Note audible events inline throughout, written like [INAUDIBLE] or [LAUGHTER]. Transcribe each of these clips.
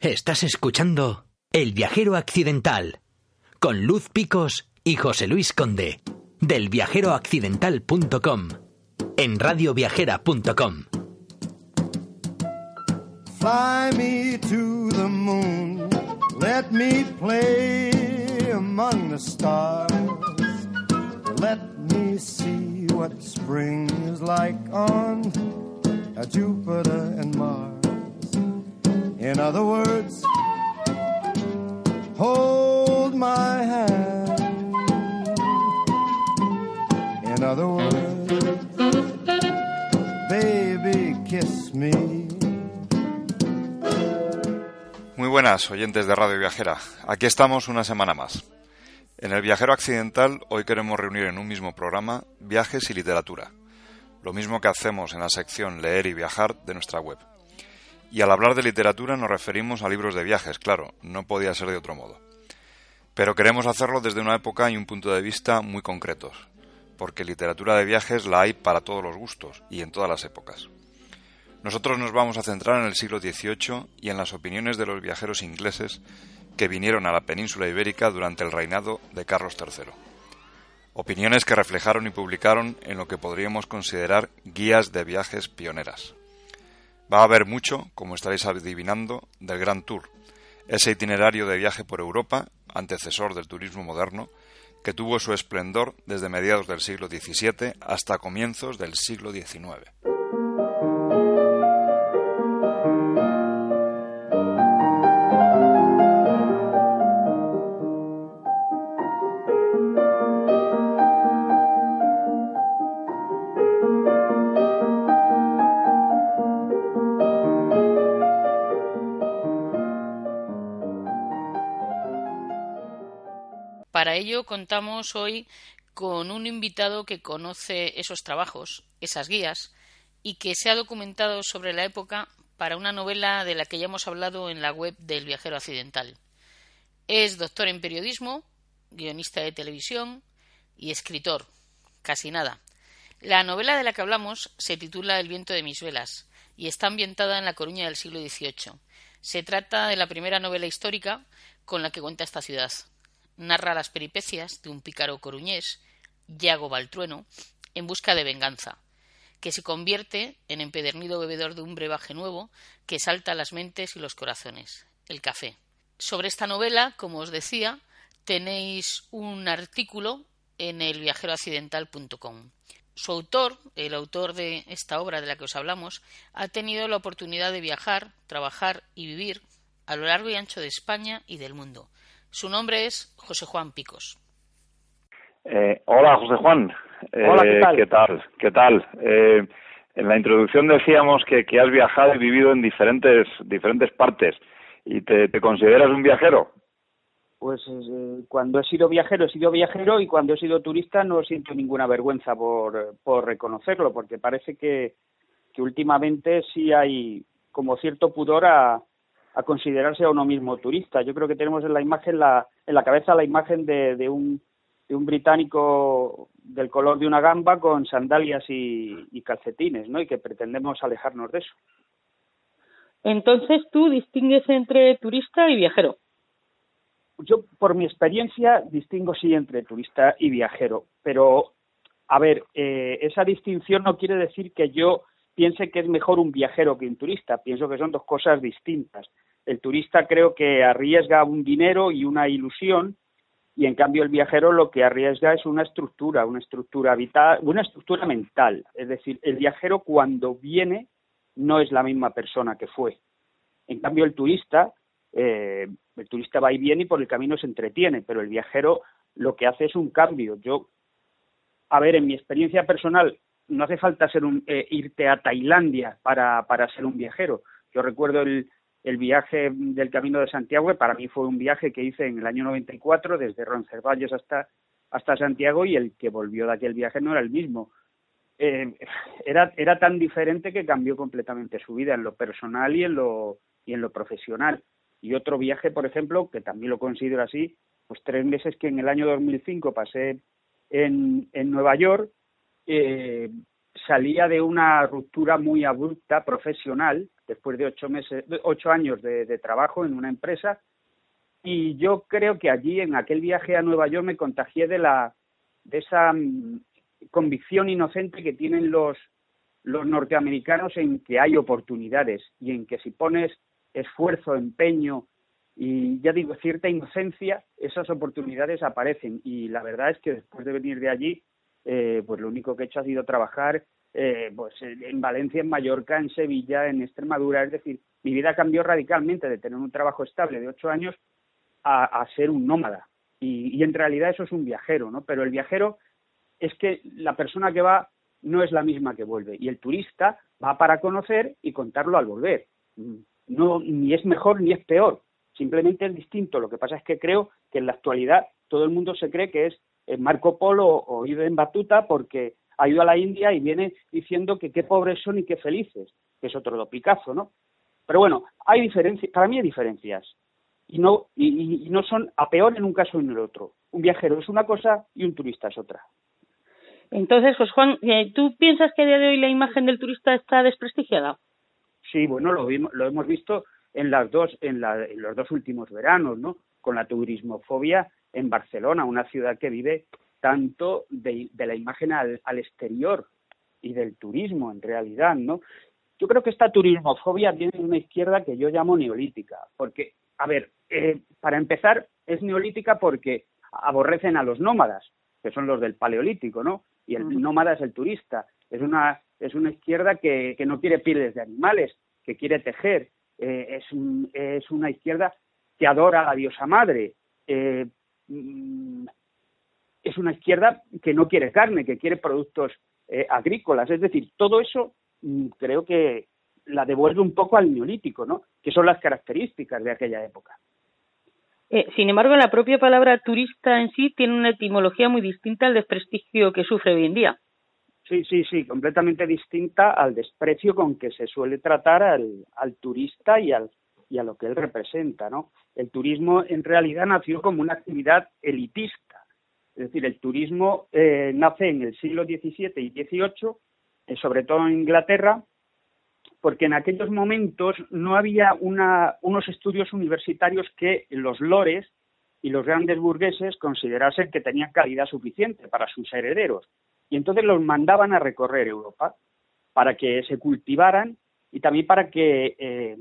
Estás escuchando El viajero accidental con Luz Picos y José Luis Conde del viajeroaccidental.com en radioviajera.com. Fly me to the moon, let me play among the stars. Let me see what spring is like on Jupiter and Mars. In other words, hold my hand. In other words, baby, kiss me. Muy buenas, oyentes de Radio Viajera. Aquí estamos una semana más. En el Viajero Accidental hoy queremos reunir en un mismo programa viajes y literatura, lo mismo que hacemos en la sección Leer y Viajar de nuestra web. Y al hablar de literatura nos referimos a libros de viajes, claro, no podía ser de otro modo. Pero queremos hacerlo desde una época y un punto de vista muy concretos, porque literatura de viajes la hay para todos los gustos y en todas las épocas. Nosotros nos vamos a centrar en el siglo XVIII y en las opiniones de los viajeros ingleses que vinieron a la península ibérica durante el reinado de Carlos III. Opiniones que reflejaron y publicaron en lo que podríamos considerar guías de viajes pioneras. Va a haber mucho, como estaréis adivinando, del Gran Tour, ese itinerario de viaje por Europa, antecesor del turismo moderno, que tuvo su esplendor desde mediados del siglo XVII hasta comienzos del siglo XIX. Contamos hoy con un invitado que conoce esos trabajos, esas guías, y que se ha documentado sobre la época para una novela de la que ya hemos hablado en la web del viajero accidental. Es doctor en periodismo, guionista de televisión y escritor. Casi nada. La novela de la que hablamos se titula El viento de mis velas y está ambientada en La Coruña del siglo XVIII. Se trata de la primera novela histórica con la que cuenta esta ciudad narra las peripecias de un pícaro coruñés, Yago Baltrueno, en busca de venganza, que se convierte en empedernido bebedor de un brebaje nuevo que salta las mentes y los corazones, el café. Sobre esta novela, como os decía, tenéis un artículo en el viajeroaccidental.com. Su autor, el autor de esta obra de la que os hablamos, ha tenido la oportunidad de viajar, trabajar y vivir a lo largo y ancho de España y del mundo. Su nombre es José Juan Picos. Eh, hola, José Juan. Hola, ¿qué Eh, tal? ¿Qué tal? ¿Qué tal? Eh, en la introducción decíamos que, que has viajado y vivido en diferentes, diferentes partes. ¿Y te, te consideras un viajero? Pues eh, cuando he sido viajero, he sido viajero y cuando he sido turista no siento ninguna vergüenza por, por reconocerlo, porque parece que, que últimamente sí hay como cierto pudor a, a considerarse a uno mismo turista. Yo creo que tenemos en la imagen la, en la cabeza la imagen de, de un de un británico del color de una gamba con sandalias y, y calcetines, ¿no? Y que pretendemos alejarnos de eso. Entonces tú distingues entre turista y viajero. yo por mi experiencia distingo sí entre turista y viajero, pero a ver, eh, esa distinción no quiere decir que yo piense que es mejor un viajero que un turista, pienso que son dos cosas distintas. El turista creo que arriesga un dinero y una ilusión y en cambio el viajero lo que arriesga es una estructura, una estructura vital, una estructura mental, es decir, el viajero cuando viene no es la misma persona que fue. En cambio el turista eh, el turista va y viene y por el camino se entretiene, pero el viajero lo que hace es un cambio. Yo, a ver, en mi experiencia personal, no hace falta ser un, eh, irte a Tailandia para, para ser un viajero. Yo recuerdo el, el viaje del Camino de Santiago, para mí fue un viaje que hice en el año 94 desde Roncesvalles hasta hasta Santiago y el que volvió de aquel viaje no era el mismo. Eh, era, era tan diferente que cambió completamente su vida en lo personal y en lo, y en lo profesional. Y otro viaje, por ejemplo, que también lo considero así, pues tres meses que en el año 2005 pasé en, en Nueva York, eh, salía de una ruptura muy abrupta profesional, después de ocho, meses, ocho años de, trabajo en una empresa, y yo creo que allí en aquel viaje a Nueva York me contagié de la de esa mm, convicción inocente que tienen los los norteamericanos en que hay oportunidades y en que si pones esfuerzo, empeño y ya digo cierta inocencia, esas oportunidades aparecen. Y la verdad es que después de venir de allí, eh, pues lo único que he hecho ha sido trabajar eh, pues en Valencia, en Mallorca, en Sevilla, en Extremadura, es decir, mi vida cambió radicalmente de tener un trabajo estable de ocho años a, ser un nómada. Y, en realidad eso es un viajero, ¿no? Pero el viajero es que la persona que va no es la misma que vuelve. Y el turista va para conocer y contarlo al volver. No, ni es mejor ni es peor. Simplemente es distinto. Lo que pasa es que creo que en la actualidad todo el mundo se cree que es Marco Polo o en Batuta porque ha ido a la India y viene diciendo que qué pobres son y qué felices, que es otro do Picasso, ¿no? Pero bueno, hay diferencias, para mí hay diferencias y no, y, no son a peor en un caso y en el otro. Un viajero es una cosa y un turista es otra. Entonces, José Juan, eh, ¿tú piensas que a día de hoy la imagen del turista está desprestigiada? Sí, bueno, lo, lo hemos visto en, las dos, en, los dos últimos veranos, ¿no? Con la turismofobia en Barcelona, una ciudad que vive tanto de, la imagen al, al, exterior y del turismo, en realidad, ¿no? Yo creo que esta turismofobia viene de una izquierda que yo llamo neolítica, porque a ver, eh, para empezar, es neolítica porque aborrecen a los nómadas, que son los del paleolítico, ¿no? Y el nómada es el turista. Es una, es una izquierda que, que no quiere pieles de animales, que quiere tejer. Eh, es, es una izquierda que adora a la diosa madre. Eh, mm, es una izquierda que no quiere carne, que quiere productos agrícolas. Es decir, todo eso mm, creo que, la devuelve un poco al neolítico, ¿no? Que son las características de aquella época. Eh, sin embargo, la propia palabra turista en sí tiene una etimología muy distinta al desprestigio que sufre hoy en día. Sí, sí, sí, completamente distinta al desprecio con que se suele tratar al, al turista y, al, y a lo que él representa, ¿no? El turismo en realidad nació como una actividad elitista, es decir, el turismo eh, nace en el siglo XVII y XVIII, eh, sobre todo en Inglaterra, porque en aquellos momentos no había unos estudios universitarios que los lores y los grandes burgueses considerasen que tenían calidad suficiente para sus herederos. Y entonces los mandaban a recorrer Europa para que se cultivaran y también para que eh,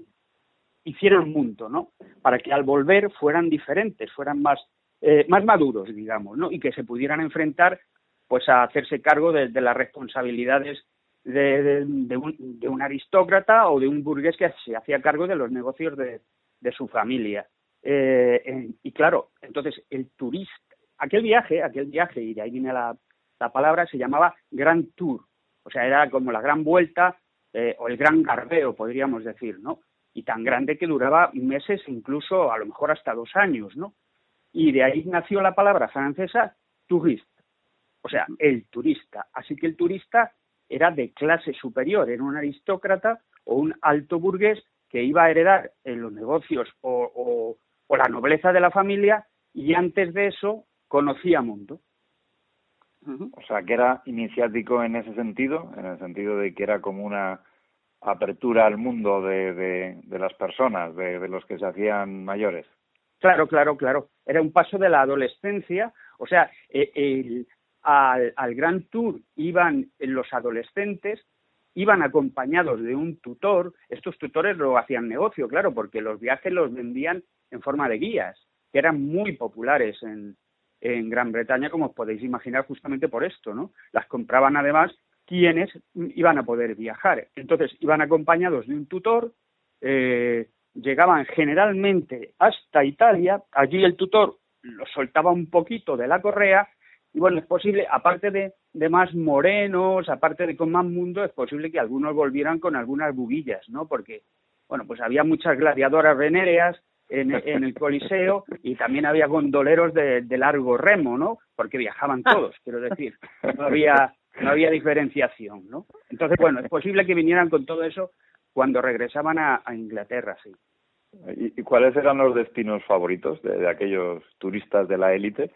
hicieran mundo, ¿no? Para que al volver fueran diferentes, fueran más, eh, más maduros, digamos, ¿no? Y que se pudieran enfrentar pues a hacerse cargo de las responsabilidades de, un, aristócrata o de un burgués que se hacía cargo de los negocios de, su familia. Eh, y claro, entonces el turista, aquel viaje, aquel viaje, y de ahí viene la, palabra, se llamaba Grand Tour, o sea, era como la gran vuelta eh, o el gran garbeo, podríamos decir, ¿no? Y tan grande que duraba meses, incluso a lo mejor hasta dos años, ¿no? Y de ahí nació la palabra francesa touriste, o sea, el turista. Así que el turista era de clase superior, era un aristócrata o un alto burgués que iba a heredar en los negocios o, la nobleza de la familia y antes de eso conocía mundo. O sea, que era iniciático en ese sentido, en el sentido de que era como una apertura al mundo de, de, las personas, de, los que se hacían mayores. Claro, claro, claro. Era un paso de la adolescencia. O sea, eh, al, al Gran Tour iban los adolescentes, iban acompañados de un tutor. Estos tutores lo hacían negocio, claro, porque los viajes los vendían en forma de guías, que eran muy populares en, en Gran Bretaña, como os podéis imaginar, justamente por esto, ¿no? Las compraban además quienes iban a poder viajar. Entonces, iban acompañados de un tutor, eh, llegaban generalmente hasta Italia, allí el tutor los soltaba un poquito de la correa y bueno, es posible, aparte de, de más morenos, aparte de con más mundo, es posible que algunos volvieran con algunas bubillas, ¿no? Porque Bueno, pues había muchas gladiadoras venéreas en, en el Coliseo y también había gondoleros de, de largo remo, ¿no? Porque viajaban todos, quiero decir. No había, no había diferenciación, ¿no? Entonces, bueno, es posible que vinieran con todo eso cuando regresaban a, a Inglaterra, sí. ¿Y, cuáles eran los destinos favoritos de, de aquellos turistas de la élite?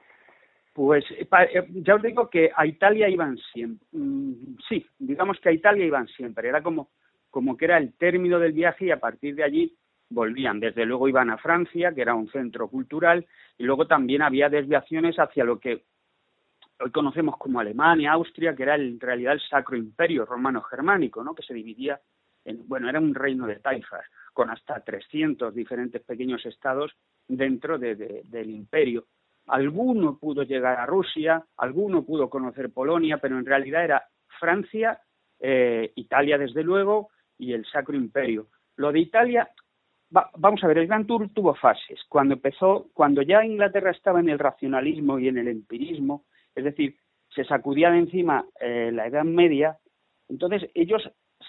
Pues pa- eh, ya os digo que a Italia iban siempre. Mm, sí, digamos que a Italia iban siempre. Era como, como que era el término del viaje y a partir de allí volvían. Desde luego iban a Francia, que era un centro cultural, y luego también había desviaciones hacia lo que hoy conocemos como Alemania, Austria, que era en realidad el Sacro Imperio Romano-Germánico, ¿no? que se dividía en, bueno, era un reino de taifas, con hasta 300 diferentes pequeños estados dentro de- de- del imperio. Alguno pudo llegar a Rusia, alguno pudo conocer Polonia, pero en realidad era Francia, eh, Italia desde luego y el Sacro Imperio. Lo de Italia, va- vamos a ver, el Gran Tour tuvo fases. Cuando empezó, cuando ya Inglaterra estaba en el racionalismo y en el empirismo, es decir, se sacudía de encima eh, la Edad Media, entonces ellos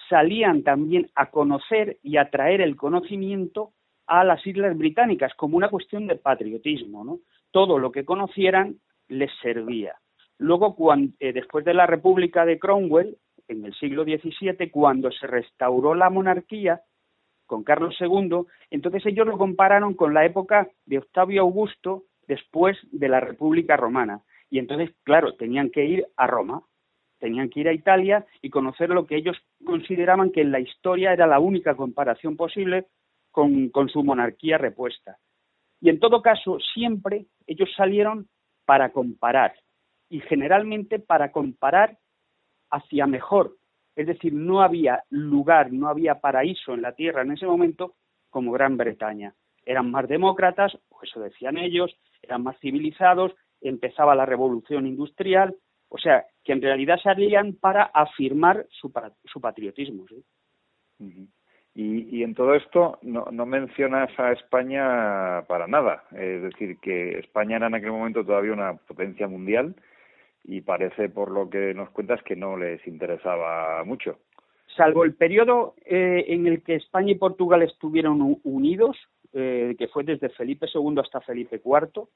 salían también a conocer y a traer el conocimiento a las Islas Británicas como una cuestión de patriotismo, ¿no? Todo lo que conocieran les servía. Luego, eh, después de la República de Cromwell, en el siglo XVII, cuando se restauró la monarquía con Carlos II, entonces ellos lo compararon con la época de Octavio Augusto después de la República Romana. Y entonces, claro, tenían que ir a Roma, tenían que ir a Italia y conocer lo que ellos consideraban que en la historia era la única comparación posible con, con su monarquía repuesta. Y en todo caso, siempre ellos salieron para comparar y generalmente para comparar hacia mejor. Es decir, no había lugar, no había paraíso en la tierra en ese momento como Gran Bretaña. Eran más demócratas, eso decían ellos, eran más civilizados, empezaba la revolución industrial, o sea, que en realidad salían para afirmar su, pa- su patriotismo. ¿sí? Y, y en todo esto no, no mencionas a España para nada. Es decir, que España era en aquel momento todavía una potencia mundial y parece, por lo que nos cuentas, que no les interesaba mucho. salvo el periodo eh, en el que España y Portugal estuvieron unidos, eh, que fue desde Felipe II hasta Felipe IV,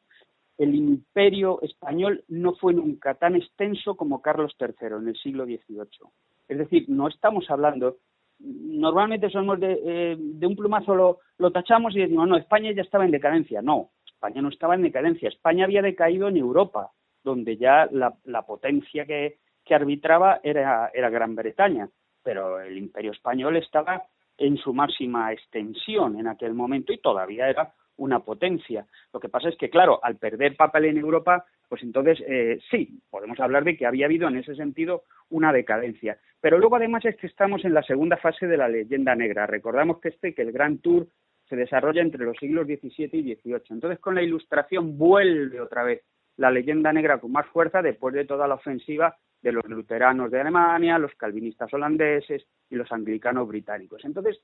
el imperio español no fue nunca tan extenso como Carlos III en el siglo XVIII. Es decir, no estamos hablando, normalmente somos de, eh, de un plumazo lo, lo tachamos y decimos, no, España ya estaba en decadencia. No, España no estaba en decadencia, España había decaído en Europa, donde ya la, la potencia que, que arbitraba era, era Gran Bretaña, pero el imperio español estaba en su máxima extensión en aquel momento y todavía era una potencia. Lo que pasa es que, claro, al perder papel en Europa, pues entonces eh, sí, podemos hablar de que había habido en ese sentido una decadencia. Pero luego además es que estamos en la segunda fase de la leyenda negra. Recordamos que este, que el Gran Tour se desarrolla entre los siglos XVII y XVIII. Entonces con la Ilustración vuelve otra vez la leyenda negra con más fuerza después de toda la ofensiva de los luteranos de Alemania, los calvinistas holandeses y los anglicanos británicos. Entonces,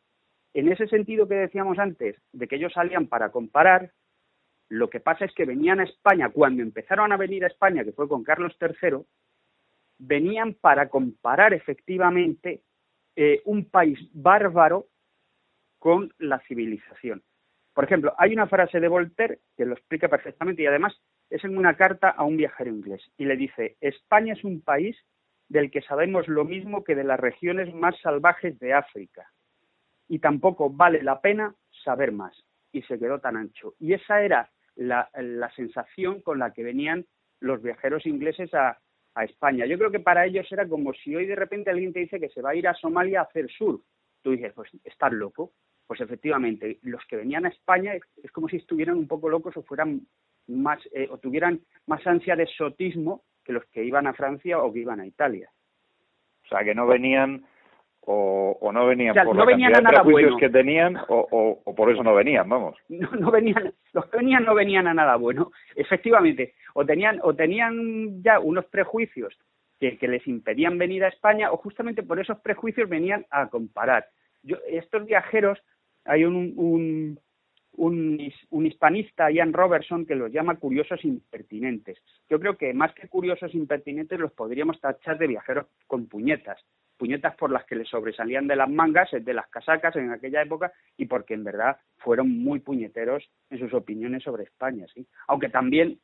en ese sentido que decíamos antes, de que ellos salían para comparar, lo que pasa es que venían a España, cuando empezaron a venir a España, que fue con Carlos III, venían para comparar efectivamente eh, un país bárbaro con la civilización. Por ejemplo, hay una frase de Voltaire que lo explica perfectamente y además es en una carta a un viajero inglés y le dice, España es un país del que sabemos lo mismo que de las regiones más salvajes de África y tampoco vale la pena saber más. Y se quedó tan ancho. Y esa era la, la sensación con la que venían los viajeros ingleses a, a España. Yo creo que para ellos era como si hoy de repente alguien te dice que se va a ir a Somalia a hacer surf. Tú dices, pues estás loco. Pues efectivamente, los que venían a España es, como si estuvieran un poco locos o fueran más eh, o tuvieran más ansia de exotismo que los que iban a Francia o que iban a Italia. O sea, que no venían o, o no venían O sea, por no la venían cantidad a de nada prejuicios bueno. que tenían o, o, o por eso no venían, vamos. [LAUGHS] no, no venían, los que venían no venían a nada bueno. Efectivamente, o tenían, o tenían ya unos prejuicios que, que les impedían venir a España, o justamente por esos prejuicios venían a comparar. Yo, estos viajeros, hay un, un, un, un hispanista, Ian Robertson, que los llama curiosos impertinentes. Yo creo que más que curiosos impertinentes los podríamos tachar de viajeros con puñetas, puñetas por las que le sobresalían de las mangas, de las casacas en aquella época y porque en verdad fueron muy puñeteros en sus opiniones sobre España, sí. Aunque también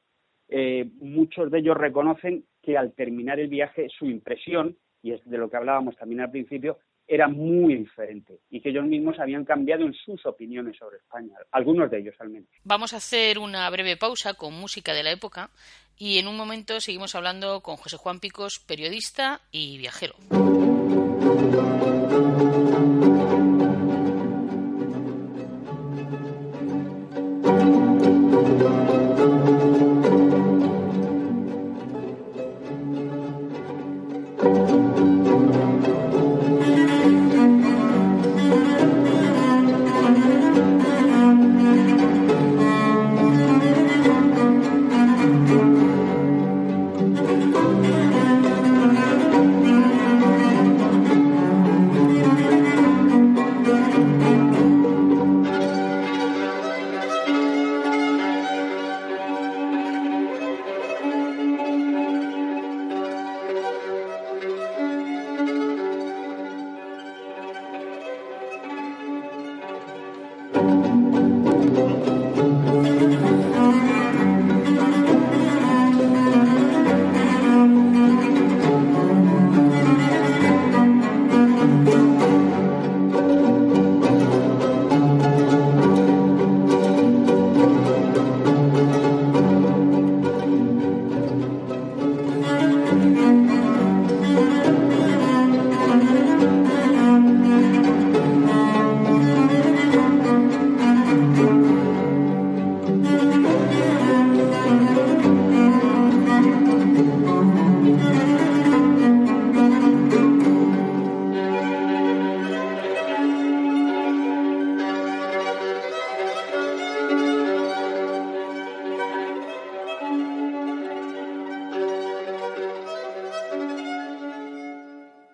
eh, muchos de ellos reconocen que al terminar el viaje su impresión, y es de lo que hablábamos también al principio, era muy diferente y que ellos mismos habían cambiado en sus opiniones sobre España, algunos de ellos al menos. Vamos a hacer una breve pausa con música de la época y en un momento seguimos hablando con José Juan Picos, periodista y viajero. Thank you.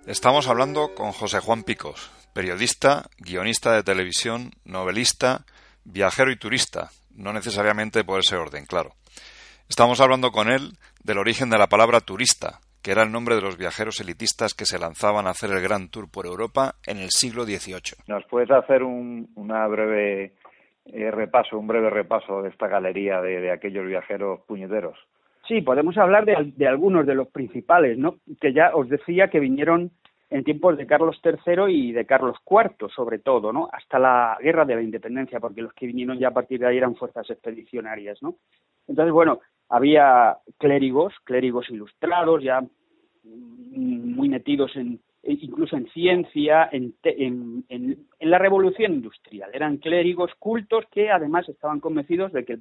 Estamos hablando con José Juan Picos, periodista, guionista de televisión, novelista, viajero y turista, no necesariamente por ese orden, claro. Estamos hablando con él del origen de la palabra turista, que era el nombre de los viajeros elitistas que se lanzaban a hacer el gran tour por Europa en el siglo XVIII. ¿Nos puedes hacer un una breve eh, repaso, un breve repaso de esta galería de, de aquellos viajeros puñeteros? Sí, podemos hablar de, de, algunos de los principales, ¿no? Que ya os decía que vinieron en tiempos de Carlos III y de Carlos IV, sobre todo, ¿no? Hasta la Guerra de la Independencia, porque los que vinieron ya a partir de ahí eran fuerzas expedicionarias, ¿no? Entonces, bueno, había clérigos, clérigos ilustrados, ya muy metidos en incluso en ciencia, en, en, en, en, la revolución industrial. Eran clérigos cultos que además estaban convencidos de que,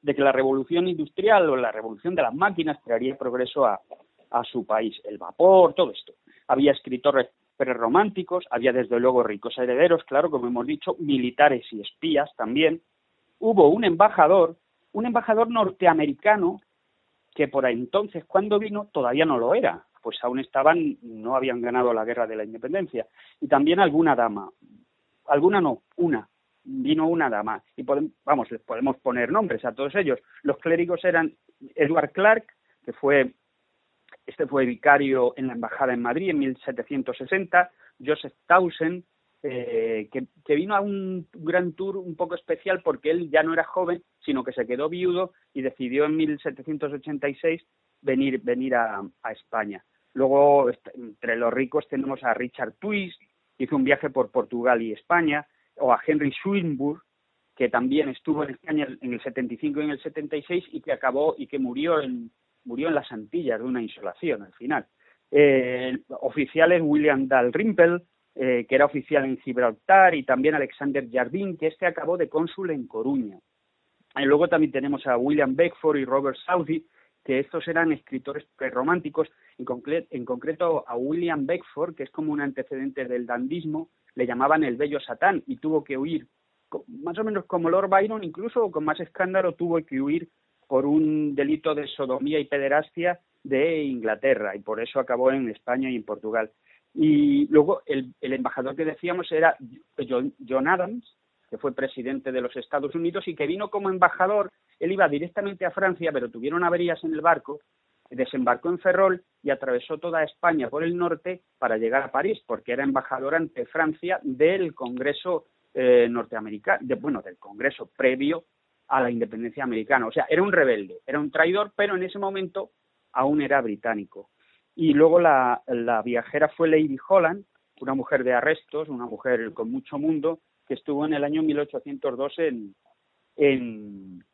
de que la revolución industrial o la revolución de las máquinas traería progreso a, a su país, el vapor, todo esto. Había escritores prerrománticos, había desde luego ricos herederos, claro, como hemos dicho, militares y espías también. Hubo un embajador, un embajador norteamericano que por entonces cuando vino todavía no lo era, pues aún estaban, no habían ganado la guerra de la independencia. Y también alguna dama, alguna no, una, vino una dama. Y podemos, vamos, les podemos poner nombres a todos ellos. Los clérigos eran Edward Clark, que fue este fue vicario en la embajada en Madrid en 1760, Joseph Townsend, eh, que, que, vino a un gran tour un poco especial porque él ya no era joven, sino que se quedó viudo y decidió en 1786 venir, venir a, España. Luego, entre los ricos tenemos a Richard Twist, que hizo un viaje por Portugal y España, o a Henry Swinburne, que también estuvo en España en el 75 y en el 76 y que acabó y que murió en, murió en las Antillas de una insolación al final. Eh, oficiales William Dalrymple, eh, que era oficial en Gibraltar, y también Alexander Jardín, que este acabó de cónsul en Coruña. Y luego también tenemos a William Beckford y Robert Southey, que estos eran escritores prerrománticos, en, en concreto a William Beckford, que es como un antecedente del dandismo, le llamaban el bello Satán y tuvo que huir, más o menos como Lord Byron, incluso con más escándalo tuvo que huir por un delito de sodomía y pederastia de Inglaterra y por eso acabó en España y en Portugal. Y luego el, embajador que decíamos era John, Adams, que fue presidente de los Estados Unidos y que vino como embajador. Él iba directamente a Francia, pero tuvieron averías en el barco desembarcó en Ferrol y atravesó toda España por el norte para llegar a París, porque era embajador ante Francia del Congreso eh, norteamericano, bueno, del Congreso previo a la independencia americana. O sea, era un rebelde, era un traidor, pero en ese momento aún era británico. Y luego la, viajera fue Lady Holland, una mujer de arrestos, una mujer con mucho mundo, que estuvo en el año 1802 en, en,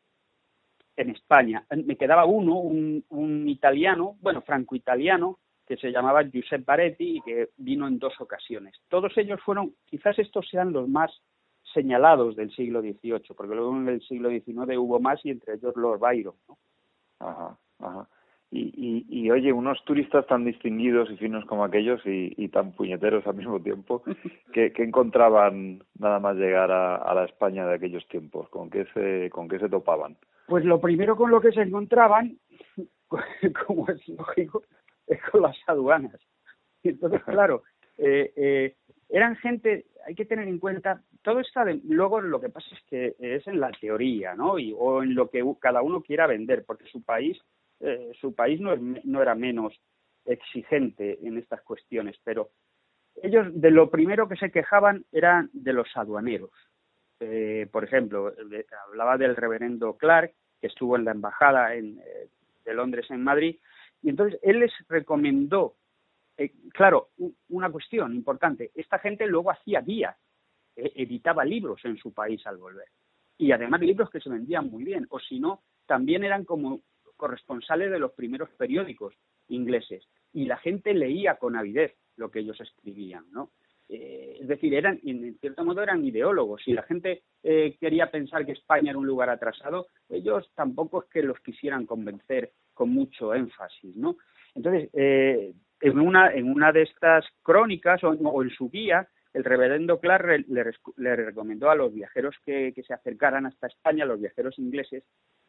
en España. Me quedaba uno, un, un italiano, bueno, franco-italiano, que se llamaba Giuseppe Baretti y que vino en dos ocasiones. Todos ellos fueron, quizás estos sean los más señalados del siglo XVIII, porque luego en el siglo XIX hubo más y entre ellos Lord Byron. ¿no? Ajá, ajá. Y, y, y, oye, unos turistas tan distinguidos y finos como aquellos y, y tan puñeteros al mismo tiempo, [LAUGHS] ¿qué, qué encontraban nada más llegar a, a, la España de aquellos tiempos? ¿Con qué, se, ¿Con qué se topaban? Pues lo primero con lo que se encontraban, [LAUGHS] como es lógico, es con las aduanas. Entonces, [LAUGHS] claro, eh, eh, eran gente, hay que tener en cuenta, todo está, de, luego lo que pasa es que es en la teoría, ¿no? Y, o en lo que cada uno quiera vender, porque su país, eh, su país no, es, no era menos exigente en estas cuestiones, pero ellos de lo primero que se quejaban eran de los aduaneros. Eh, por ejemplo, hablaba del reverendo Clark, que estuvo en la embajada en, eh, de Londres en Madrid, y entonces él les recomendó, eh, claro, una cuestión importante, esta gente luego hacía guías, editaba libros en su país al volver, y además libros que se vendían muy bien, o si no, también eran como corresponsales de los primeros periódicos ingleses, y la gente leía con avidez lo que ellos escribían, ¿no? Eh, es decir, eran, en cierto modo eran ideólogos. Si la gente eh, quería pensar que España era un lugar atrasado, ellos tampoco es que los quisieran convencer con mucho énfasis, ¿no? Entonces, eh, en, una, en una de estas crónicas o, o en su guía, el reverendo Clark le, le, recomendó a los viajeros que, que se acercaran hasta España, los viajeros ingleses,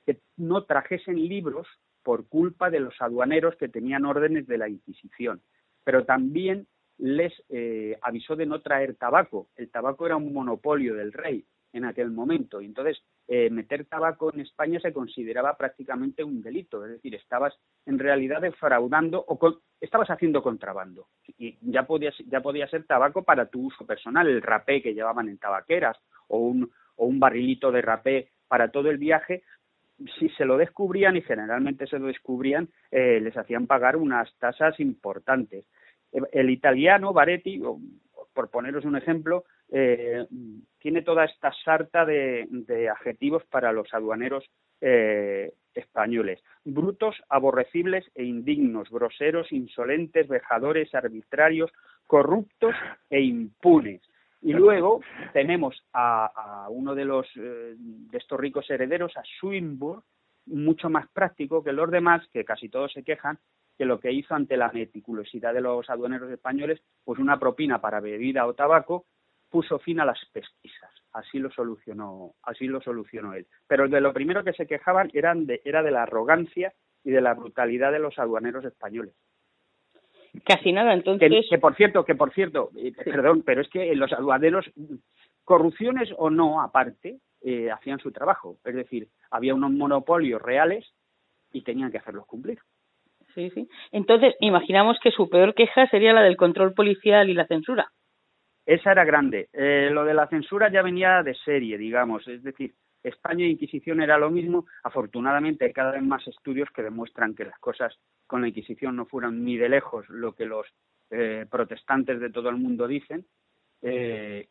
que no trajesen libros por culpa de los aduaneros que tenían órdenes de la Inquisición, pero también les eh, avisó de no traer tabaco. El tabaco era un monopolio del rey en aquel momento. Y entonces, eh, meter tabaco en España se consideraba prácticamente un delito. Es decir, estabas en realidad defraudando o con, estabas haciendo contrabando. Y ya podía, ya podía ser tabaco para tu uso personal, el rapé que llevaban en tabaqueras o un, o un barrilito de rapé para todo el viaje. Si se lo descubrían, y generalmente se lo descubrían, eh, les hacían pagar unas tasas importantes el italiano, Baretti, por poneros un ejemplo, eh, tiene toda esta sarta de, adjetivos para los aduaneros eh, españoles. Brutos, aborrecibles e indignos, groseros, insolentes, vejadores, arbitrarios, corruptos e impunes. Y luego tenemos a, a uno de los eh, de estos ricos herederos, a Swinburne, mucho más práctico que los demás, que casi todos se quejan, que lo que hizo ante la meticulosidad de los aduaneros españoles, pues una propina para bebida o tabaco, puso fin a las pesquisas. Así lo solucionó, así lo solucionó él. Pero de lo primero que se quejaban eran de, era de la arrogancia y de la brutalidad de los aduaneros españoles. Casi nada, entonces. Que, que por cierto, que por cierto, eh, perdón, pero es que los aduaneros, corrupciones o no, aparte, eh, hacían su trabajo. Es decir, había unos monopolios reales y tenían que hacerlos cumplir. Sí, sí. Entonces, imaginamos que su peor queja sería la del control policial y la censura. Esa era grande. Eh, lo de la censura ya venía de serie, digamos. Es decir, España e Inquisición era lo mismo. Afortunadamente, hay cada vez más estudios que demuestran que las cosas con la Inquisición no fueron ni de lejos lo que los eh, protestantes de todo el mundo dicen. Eh,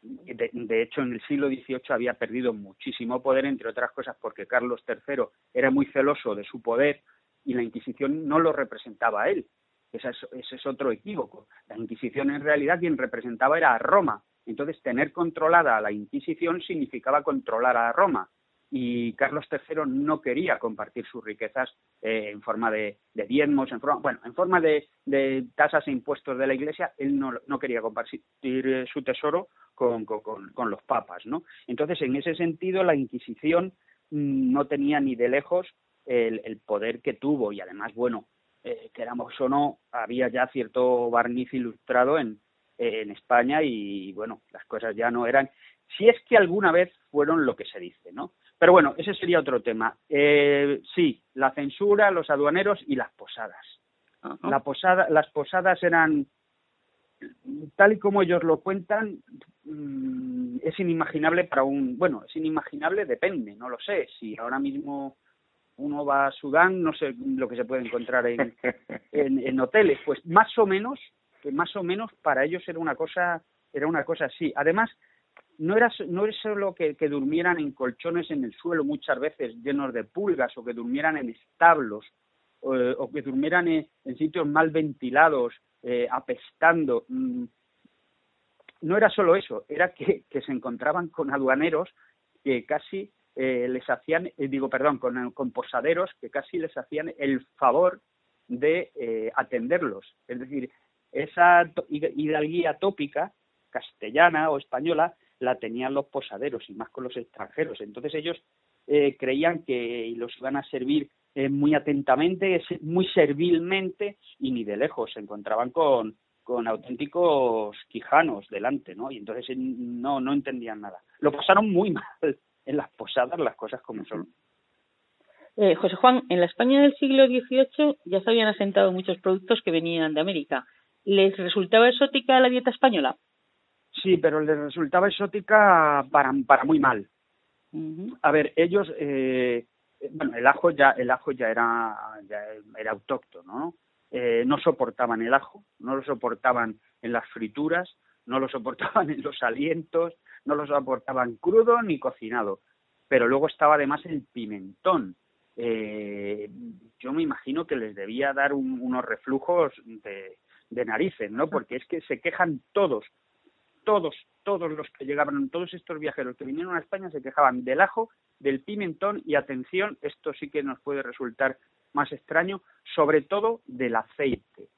de, de, hecho, en el siglo XVIII había perdido muchísimo poder, entre otras cosas porque Carlos III era muy celoso de su poder y la Inquisición no lo representaba a él. Ese es, ese es otro equívoco. La Inquisición en realidad quien representaba era a Roma. Entonces, tener controlada a la Inquisición significaba controlar a Roma. Y Carlos III no quería compartir sus riquezas eh, en forma de, de diezmos, en forma, bueno, en forma de, tasas e impuestos de la Iglesia. Él no, no quería compartir eh, su tesoro con, con, los papas, ¿no? Entonces, en ese sentido, la Inquisición mmm, no tenía ni de lejos el, el poder que tuvo y además, bueno, eh, queramos o no, había ya cierto barniz ilustrado en, en España y bueno, las cosas ya no eran, si es que alguna vez fueron lo que se dice, ¿no? Pero bueno, ese sería otro tema. Eh, sí, la censura, los aduaneros y las posadas. La posada, las posadas eran, tal y como ellos lo cuentan, mm, es inimaginable para un, bueno, es inimaginable, depende, no lo sé. Si ahora mismo uno va a Sudán, no sé lo que se puede encontrar en, [LAUGHS] en, hoteles, pues más o menos, más o menos para ellos era una cosa, era una cosa así. Además, no era, no era solo que, durmieran en colchones en el suelo muchas veces llenos de pulgas o que durmieran en establos o, que durmieran en, sitios mal ventilados, eh, apestando. Mm, no era solo eso, era que, se encontraban con aduaneros que casi eh, les hacían, eh, digo, perdón, con, posaderos que casi les hacían el favor de atenderlos. Es decir, esa hidalguía tópica castellana o española la tenían los posaderos y más con los extranjeros. Entonces ellos eh, creían que los iban a servir eh, muy atentamente, muy servilmente y ni de lejos se encontraban con, con auténticos quijanos delante, ¿no? Y entonces eh, no, no entendían nada. Lo pasaron muy [LAUGHS] mal en las posadas, las cosas como son. José Juan, en la España del siglo XVIII ya se habían asentado muchos productos que venían de América. ¿Les resultaba exótica la dieta española? Sí, pero les resultaba exótica para, para muy mal. A ver, ellos, eh, bueno, el ajo ya, el ajo ya era, ya era autóctono, ¿no? Eh, no soportaban el ajo, no lo soportaban en las frituras, no lo soportaban en los alientos, no lo soportaban crudo ni cocinado. Pero luego estaba además el pimentón. Eh, yo me imagino que les debía dar unos reflujos de, de narices, ¿no? Porque es que se quejan todos todos, todos los que llegaban, todos estos viajeros que vinieron a España se quejaban del ajo, del pimentón y atención, esto sí que nos puede resultar más extraño, sobre todo del aceite.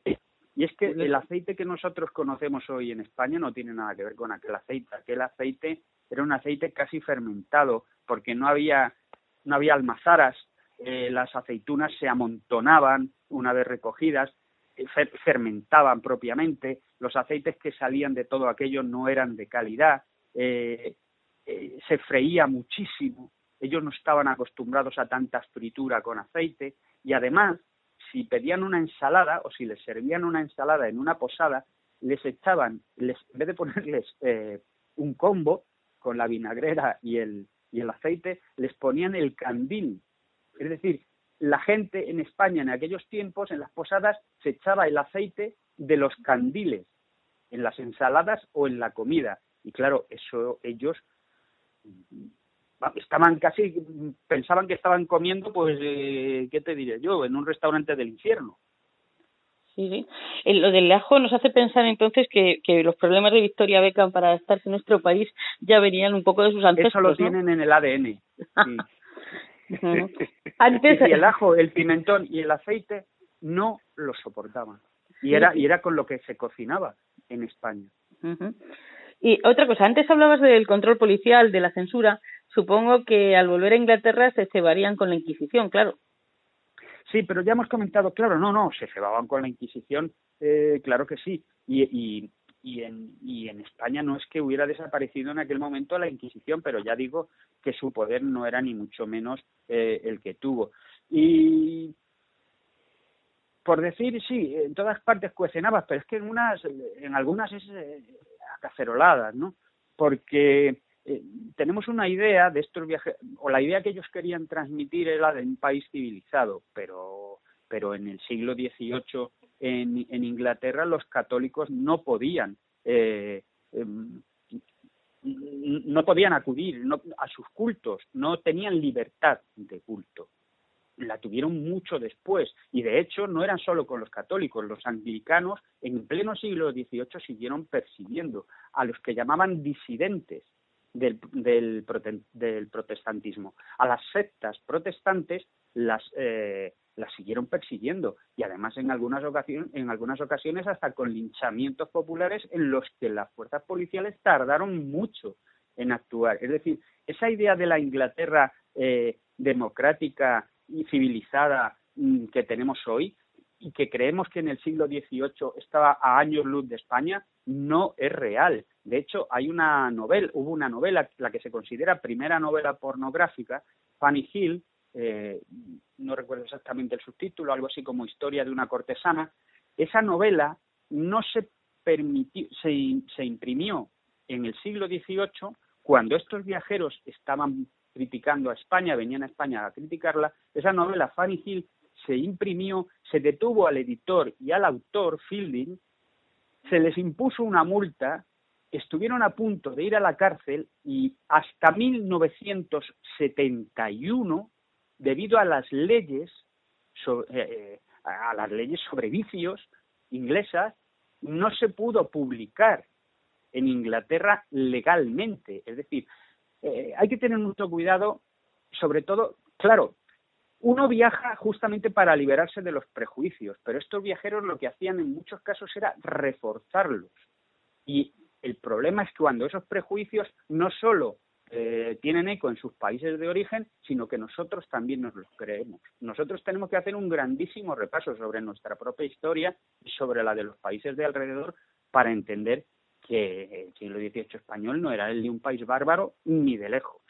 Y es que el aceite que nosotros conocemos hoy en España no tiene nada que ver con aquel aceite. Aquel aceite era un aceite casi fermentado, porque no había, no había almazaras, eh, las aceitunas se amontonaban una vez recogidas, fermentaban propiamente, los aceites que salían de todo aquello no eran de calidad, eh, eh, se freía muchísimo, ellos no estaban acostumbrados a tanta fritura con aceite. Y además si pedían una ensalada o si les servían una ensalada en una posada, les echaban, les, en vez de ponerles eh, un combo con la vinagrera y el, y el aceite, les ponían el candil. Es decir, la gente en España en aquellos tiempos, en las posadas, se echaba el aceite de los candiles en las ensaladas o en la comida. Y claro, eso ellos estaban casi, pensaban que estaban comiendo, pues, eh, ¿qué te diré yo? En un restaurante del infierno. Sí, sí. Eh, lo del ajo nos hace pensar entonces que, que los problemas de Victoria Beckham para estarse en nuestro país ya venían un poco de sus ancestros. Eso lo tienen en el ADN. Sí. [LAUGHS] Antes y el ajo, el pimentón y el aceite no lo soportaban. Y era y era con lo que se cocinaba en España. Y otra cosa, antes hablabas del control policial, de la censura. Supongo que al volver a Inglaterra se cebarían con la Inquisición, claro. Sí, pero ya hemos comentado, claro, no, no, se cebaban con la Inquisición, eh, claro que sí. Y, y, y en, y en España no es que hubiera desaparecido en aquel momento la Inquisición, pero ya digo que su poder no era ni mucho menos eh, el que tuvo. Y por decir, sí, en todas partes cuecen pero es que en unas, en algunas es eh, caceroladas, ¿no? Porque eh, tenemos una idea de estos viajes, o la idea que ellos querían transmitir era de un país civilizado, pero, pero en el siglo XVIII en, Inglaterra los católicos no podían eh, em, no podían acudir a sus cultos, no tenían libertad de culto. La tuvieron mucho después y de hecho no eran solo con los católicos, los anglicanos en pleno siglo XVIII siguieron persiguiendo a los que llamaban disidentes del, del, del protestantismo. A las sectas protestantes las, eh, las siguieron persiguiendo y además en algunas ocasiones, en algunas ocasiones hasta con linchamientos populares en los que las fuerzas policiales tardaron mucho en actuar. Es decir, esa idea de la Inglaterra eh, democrática y civilizada mm, que tenemos hoy y que creemos que en el siglo XVIII estaba a años luz de España, no es real. De hecho, hay una novela, hubo una novela, la que se considera primera novela pornográfica, Fanny Hill, eh, no recuerdo exactamente el subtítulo, algo así como Historia de una cortesana. Esa novela no se permitió, se, se imprimió en el siglo XVIII cuando estos viajeros estaban criticando a España, venían a España a criticarla, esa novela Fanny Hill se imprimió, se detuvo al editor y al autor, Fielding, se les impuso una multa, estuvieron a punto de ir a la cárcel y hasta 1971, debido a las leyes, eh, a las leyes sobre vicios inglesas, no se pudo publicar en Inglaterra legalmente. Es decir, eh, hay que tener mucho cuidado, sobre todo, claro, uno viaja justamente para liberarse de los prejuicios, pero estos viajeros lo que hacían en muchos casos era reforzarlos. Y el problema es cuando esos prejuicios no solo eh, tienen eco en sus países de origen, sino que nosotros también nos los creemos. Nosotros tenemos que hacer un grandísimo repaso sobre nuestra propia historia y sobre la de los países de alrededor para entender que el siglo XVIII español no era el de un país bárbaro ni de lejos.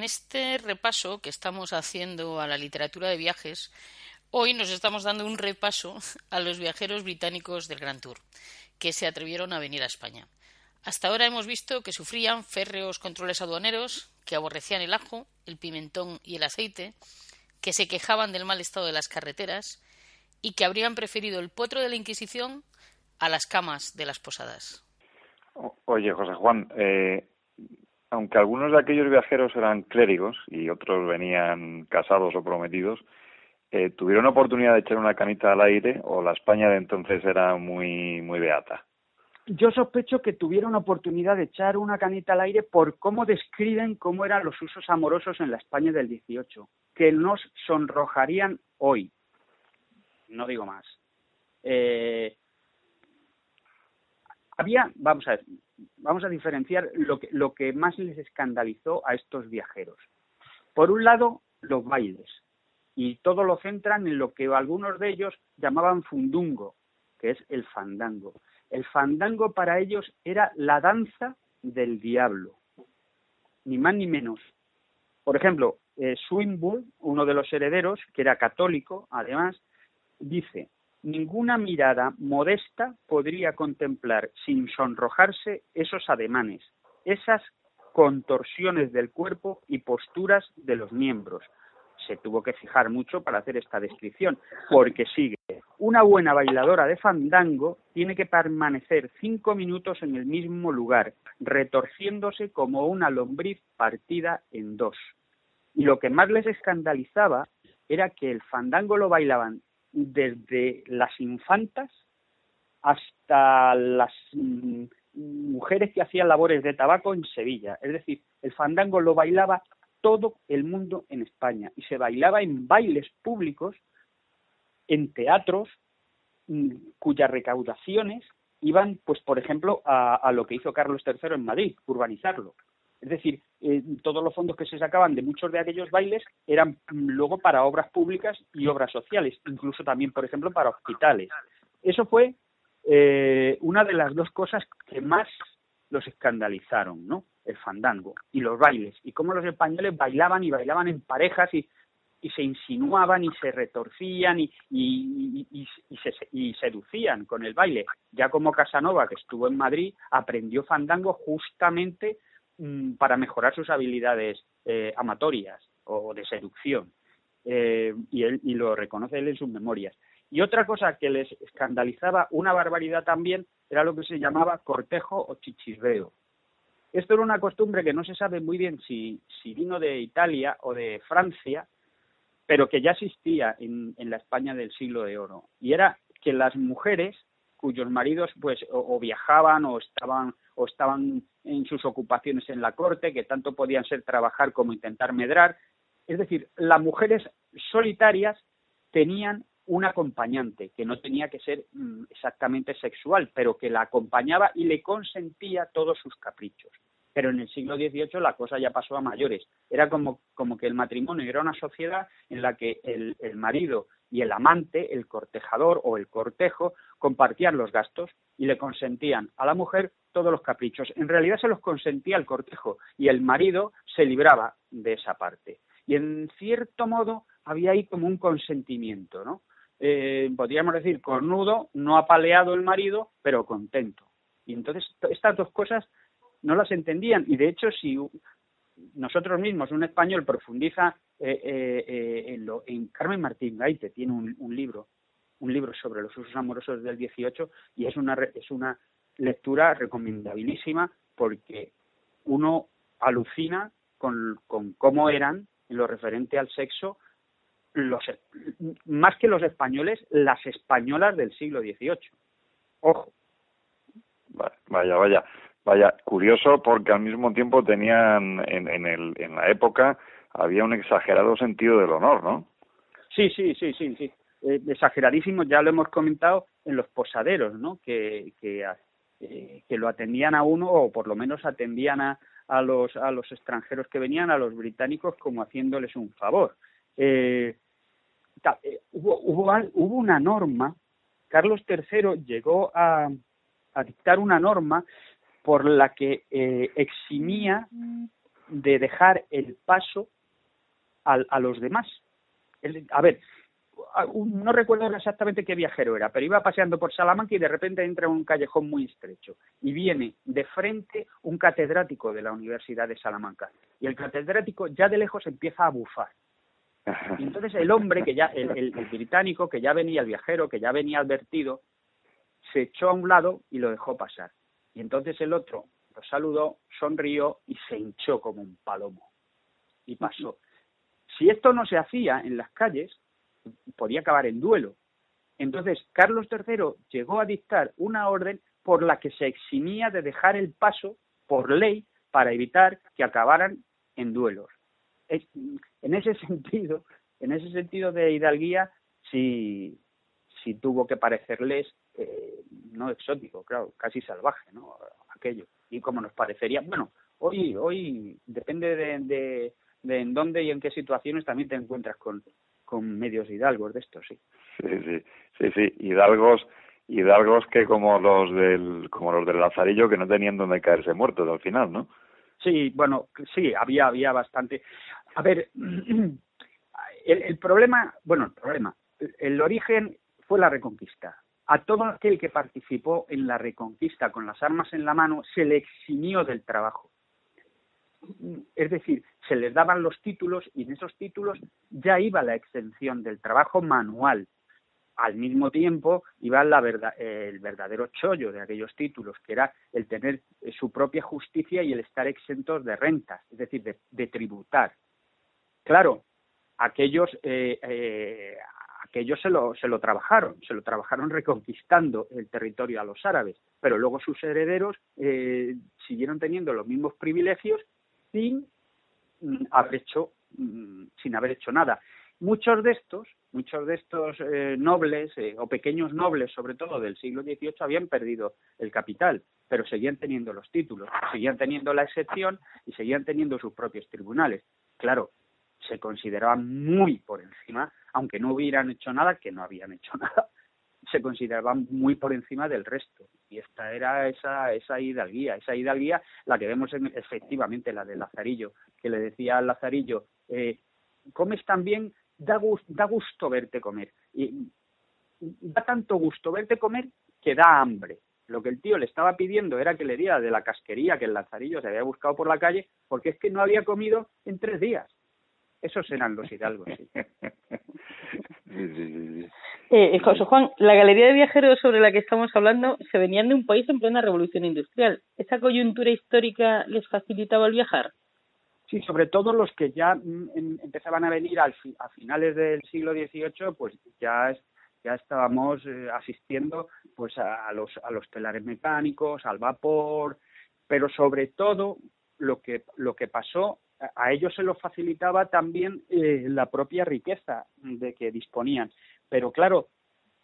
En este repaso que estamos haciendo a la literatura de viajes, hoy nos estamos dando un repaso a los viajeros británicos del Gran Tour, que se atrevieron a venir a España. Hasta ahora hemos visto que sufrían férreos controles aduaneros, que aborrecían el ajo, el pimentón y el aceite, que se quejaban del mal estado de las carreteras y que habrían preferido el potro de la Inquisición a las camas de las posadas. Oye, José Juan, eh, aunque algunos de aquellos viajeros eran clérigos y otros venían casados o prometidos, eh, ¿tuvieron oportunidad de echar una canita al aire o la España de entonces era muy, muy beata? Yo sospecho que tuvieron oportunidad de echar una canita al aire por cómo describen cómo eran los usos amorosos en la España del 18, que nos sonrojarían hoy. No digo más. Eh, había, vamos a ver, vamos a diferenciar lo que, lo que más les escandalizó a estos viajeros. Por un lado, los bailes, y todo lo centran en lo que algunos de ellos llamaban fundungo, que es el fandango. El fandango para ellos era la danza del diablo, ni más ni menos. Por ejemplo, eh, Swinburne, uno de los herederos, que era católico, además, dice, ninguna mirada modesta podría contemplar sin sonrojarse esos ademanes, esas contorsiones del cuerpo y posturas de los miembros. Se tuvo que fijar mucho para hacer esta descripción, porque sigue. Una buena bailadora de fandango tiene que permanecer cinco minutos en el mismo lugar, retorciéndose como una lombriz partida en dos. Y lo que más les escandalizaba era que el fandango lo bailaban desde las infantas hasta las mm, mujeres que hacían labores de tabaco en Sevilla. Es decir, el fandango lo bailaba todo el mundo en España y se bailaba en bailes públicos, en teatros, mm, cuyas recaudaciones iban, pues, por ejemplo, a, a lo que hizo Carlos III en Madrid, urbanizarlo. Es decir, eh, todos los fondos que se sacaban de muchos de aquellos bailes eran mm, luego para obras públicas y obras sociales, incluso también, por ejemplo, para hospitales. Eso fue eh, una de las dos cosas que más los escandalizaron, ¿no? El fandango y los bailes, y cómo los españoles bailaban y bailaban en parejas y, y se insinuaban y se retorcían y, y, se, y seducían con el baile. Ya como Casanova, que estuvo en Madrid, aprendió fandango justamente para mejorar sus habilidades eh, amatorias o de seducción. Eh, y, él, y lo reconoce él en sus memorias. Y otra cosa que les escandalizaba una barbaridad también era lo que se llamaba cortejo o chichisveo. Esto era una costumbre que no se sabe muy bien si, si vino de Italia o de Francia, pero que ya existía en, en la España del siglo de oro. Y era que las mujeres cuyos maridos pues o, viajaban o estaban o estaban en sus ocupaciones en la corte, que tanto podían ser trabajar como intentar medrar. Es decir, las mujeres solitarias tenían un acompañante que no tenía que ser mm, exactamente sexual, pero que la acompañaba y le consentía todos sus caprichos. Pero en el siglo XVIII la cosa ya pasó a mayores. Era como, como que el matrimonio era una sociedad en la que el, el marido y el amante, el cortejador o el cortejo, compartían los gastos y le consentían a la mujer todos los caprichos. En realidad se los consentía el cortejo y el marido se libraba de esa parte. Y en cierto modo había ahí como un consentimiento, ¿no? Eh, podríamos decir cornudo, no apaleado el marido, pero contento. Y entonces estas dos cosas no las entendían y de hecho si nosotros mismos, un español, profundiza eh, eh, eh, en, lo, en Carmen Martín Gaite, tiene un, un, libro, un libro sobre los usos amorosos del 18 y es una, es una lectura recomendabilísima porque uno alucina con, con cómo eran en lo referente al sexo los más que los españoles, las españolas del siglo XVIII. Ojo. Vaya, vaya. Vaya, curioso porque al mismo tiempo tenían en, en, el, en la época había un exagerado sentido del honor, ¿no? Sí, sí, sí, sí, sí. Eh, exageradísimo, ya lo hemos comentado en los posaderos, ¿no? Que, que, eh, que lo atendían a uno o por lo menos atendían a, a, los, a los extranjeros que venían, a los británicos, como haciéndoles un favor. Eh, eh hubo, hubo, hubo una norma, Carlos III llegó a, a dictar una norma por la que eh, eximía de dejar el paso a, a los demás. A ver, no recuerdo exactamente qué viajero era, pero iba paseando por Salamanca y de repente entra en un callejón muy estrecho y viene de frente un catedrático de la Universidad de Salamanca y el catedrático ya de lejos empieza a bufar. Y entonces el hombre que ya, el, el, el británico que ya venía, el viajero que ya venía advertido, se echó a un lado y lo dejó pasar. Y entonces el otro lo saludó, sonrió y se hinchó como un palomo. Y pasó. Si esto no se hacía en las calles, podía acabar en duelo. Entonces, Carlos III llegó a dictar una orden por la que se eximía de dejar el paso por ley para evitar que acabaran en duelos. En ese [LAUGHS] sentido, en ese sentido de hidalguía, sí, sí tuvo que parecerles eh, no exótico, claro, casi salvaje, ¿no? Aquello. Y como nos parecería, bueno, hoy, hoy depende de, de, de en dónde y en qué situaciones también te encuentras con, con medios hidalgos de estos, sí. Sí, sí, sí, sí, hidalgos, hidalgos que como los del, como los del Lazarillo que no tenían donde caerse muertos al final, ¿no? Sí, bueno, sí, había, había bastante. A ver, [CLEARS THROAT] el, el problema, bueno, el problema, el origen fue la reconquista. A todo aquel que participó en la reconquista con las armas en la mano se le eximió del trabajo. Es decir, se les daban los títulos y en esos títulos ya iba la exención del trabajo manual. Al mismo tiempo iba la verdad, el verdadero chollo de aquellos títulos, que era el tener su propia justicia y el estar exentos de rentas, es decir, de, tributar. Claro, aquellos, eh, eh, aquellos se lo, se lo trabajaron, se lo trabajaron reconquistando el territorio a los árabes, pero luego sus herederos eh, siguieron teniendo los mismos privilegios sin haber hecho mm, sin haber hecho nada. Muchos de estos, muchos de estos eh, nobles eh, o pequeños nobles, sobre todo del siglo XVIII, habían perdido el capital, pero seguían teniendo los títulos, seguían teniendo la excepción y seguían teniendo sus propios tribunales. Claro, se consideraban muy por encima, aunque no hubieran hecho nada, que no habían hecho [LAUGHS] nada, se consideraban muy por encima del resto. Y esta era esa, esa hidalguía, esa hidalguía la que vemos en, efectivamente, la de Lazarillo, que le decía al Lazarillo, eh, comes tan bien, da, da gusto verte comer. Y da tanto gusto verte comer que da hambre. Lo que el tío le estaba pidiendo era que le diera de la casquería que el Lazarillo se había buscado por la calle, porque es que no había comido en tres días. Esos eran los hidalgos. Sí. [LAUGHS] Eh, José Juan, la galería de viajeros sobre la que estamos hablando se venían de un país en plena revolución industrial. ¿Esa coyuntura histórica les facilitaba el viajar? Sí, sobre todo los que ya mm, empezaban a venir al, a finales del siglo XVIII, pues ya ya estábamos eh, asistiendo pues a, a, los a los telares mecánicos, al vapor, pero sobre todo lo que lo que pasó a ellos se lo facilitaba también eh, la propia riqueza de que disponían. Pero claro,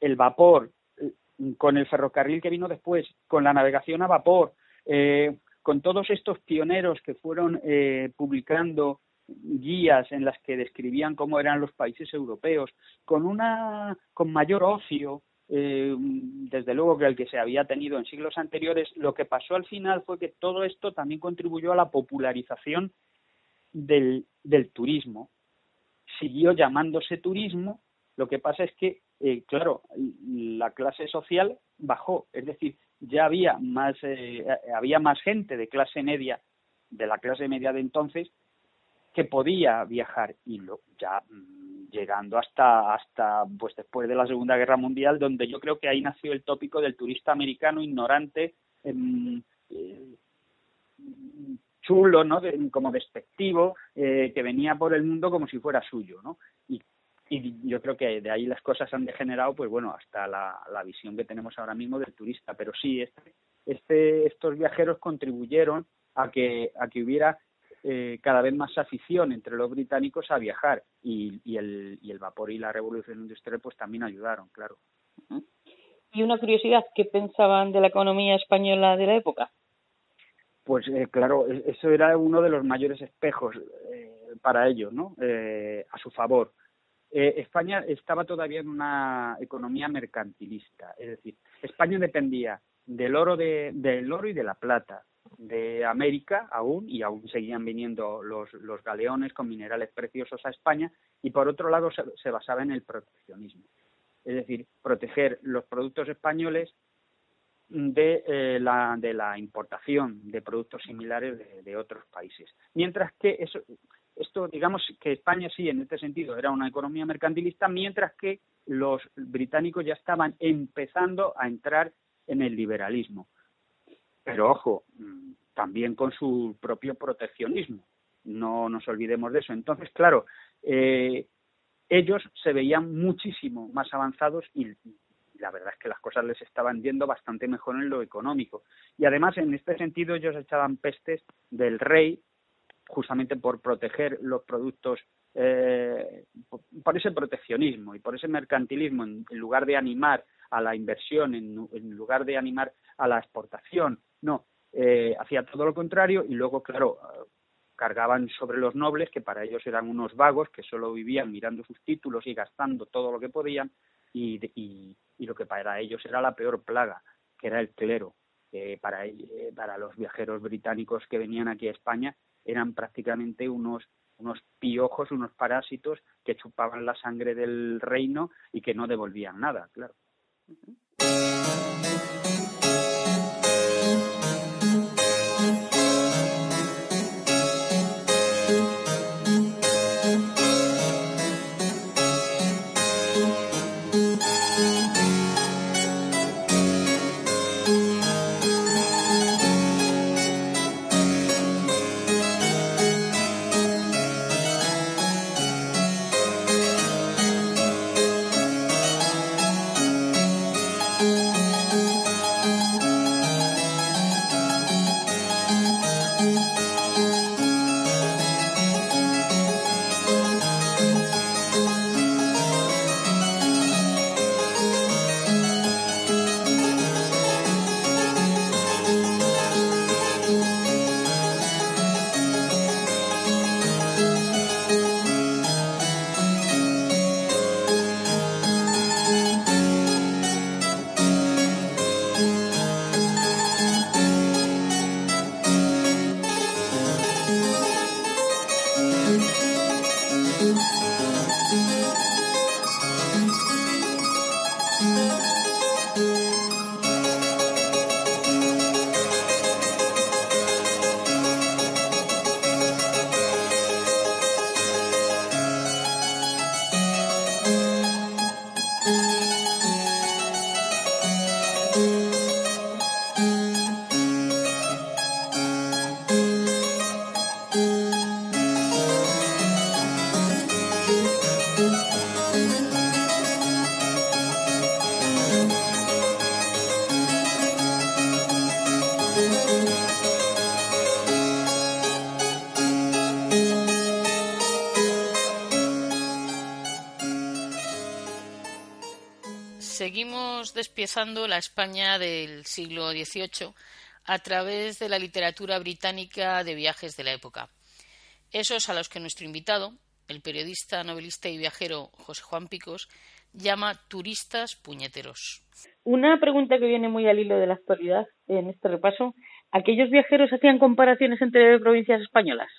el vapor, eh, con el ferrocarril que vino después, con la navegación a vapor, eh, con todos estos pioneros que fueron eh, publicando guías en las que describían cómo eran los países europeos, con una con mayor ocio, eh, desde luego que el que se había tenido en siglos anteriores, lo que pasó al final fue que todo esto también contribuyó a la popularización del, turismo. Siguió llamándose turismo, lo que pasa es que, eh, claro, la clase social bajó, es decir, ya había más, eh, había más gente de clase media, de la clase media de entonces, que podía viajar y lo, ya mm, llegando hasta hasta pues después de la Segunda Guerra Mundial donde yo creo que ahí nació el tópico del turista americano ignorante eh, chulo, ¿no? como despectivo, eh, que venía por el mundo como si fuera suyo, ¿no? Y, y yo creo que de ahí las cosas han degenerado, pues bueno, hasta la, la visión que tenemos ahora mismo del turista. Pero sí, este, este, estos viajeros contribuyeron a que, a que hubiera eh, cada vez más afición entre los británicos a viajar y, y, el, y el vapor y la revolución industrial pues también ayudaron, claro. Y una curiosidad, ¿qué pensaban de la economía española de la época? Pues eh, claro, e-, eso era uno de los mayores espejos eh, para ellos, ¿no? Eh, a su favor. Eh, España estaba todavía en una economía mercantilista, es decir, España dependía del oro de, del oro y de la plata de América aún y aún seguían viniendo los, los galeones con minerales preciosos a España y por otro lado se, se basaba en el proteccionismo, es decir, proteger los productos españoles de, eh, la, de la importación de productos similares de, de, otros países. Mientras que eso, esto, digamos que España sí, en este sentido, era una economía mercantilista, mientras que los británicos ya estaban empezando a entrar en el liberalismo. Pero ojo, también con su propio proteccionismo. No nos olvidemos de eso. Entonces, claro, eh, ellos se veían muchísimo más avanzados y la verdad es que las cosas les estaban yendo bastante mejor en lo económico. Y además, en este sentido, ellos echaban pestes del rey justamente por proteger los productos, eh, por ese proteccionismo y por ese mercantilismo, en, lugar de animar a la inversión, en, en, lugar de animar a la exportación, no, eh, hacía todo lo contrario y luego, claro, cargaban sobre los nobles, que para ellos eran unos vagos que solo vivían mirando sus títulos y gastando todo lo que podían, y, y, y lo que para ellos era la peor plaga, que era el clero. Eh, para, para los viajeros británicos que venían aquí a España eran prácticamente unos unos piojos, unos parásitos que chupaban la sangre del reino y que no devolvían nada, claro. Seguimos despiezando la España del siglo XVIII a través de la literatura británica de viajes de la época. Esos a los que nuestro invitado, el periodista, novelista y viajero José Juan Picos, llama turistas puñeteros. Una pregunta que viene muy al hilo de la actualidad en este repaso. ¿Aquellos viajeros hacían comparaciones entre provincias españolas?